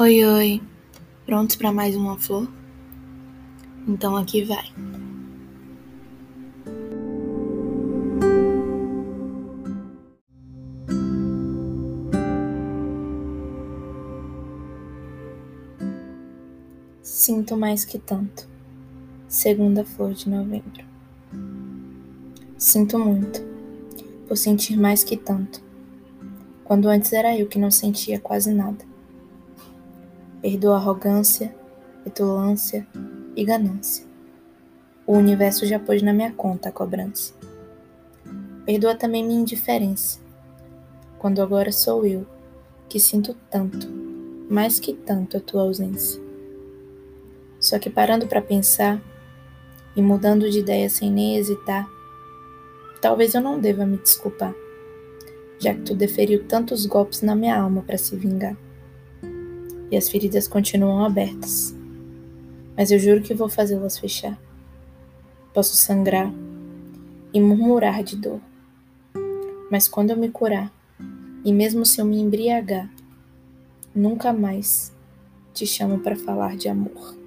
Oi, oi. Prontos para mais uma flor? Então aqui vai. Sinto mais que tanto. Segunda flor de novembro. Sinto muito, por sentir mais que tanto, quando antes era eu que não sentia quase nada. Perdoa arrogância, petulância e ganância. O universo já pôs na minha conta a cobrança. Perdoa também minha indiferença, quando agora sou eu que sinto tanto, mais que tanto a tua ausência. Só que parando para pensar e mudando de ideia sem nem hesitar, talvez eu não deva me desculpar, já que tu deferiu tantos golpes na minha alma para se vingar e as feridas continuam abertas. Mas eu juro que vou fazê-las fechar. Posso sangrar e murmurar de dor. Mas quando eu me curar, e mesmo se eu me embriagar, nunca mais te chamo para falar de amor.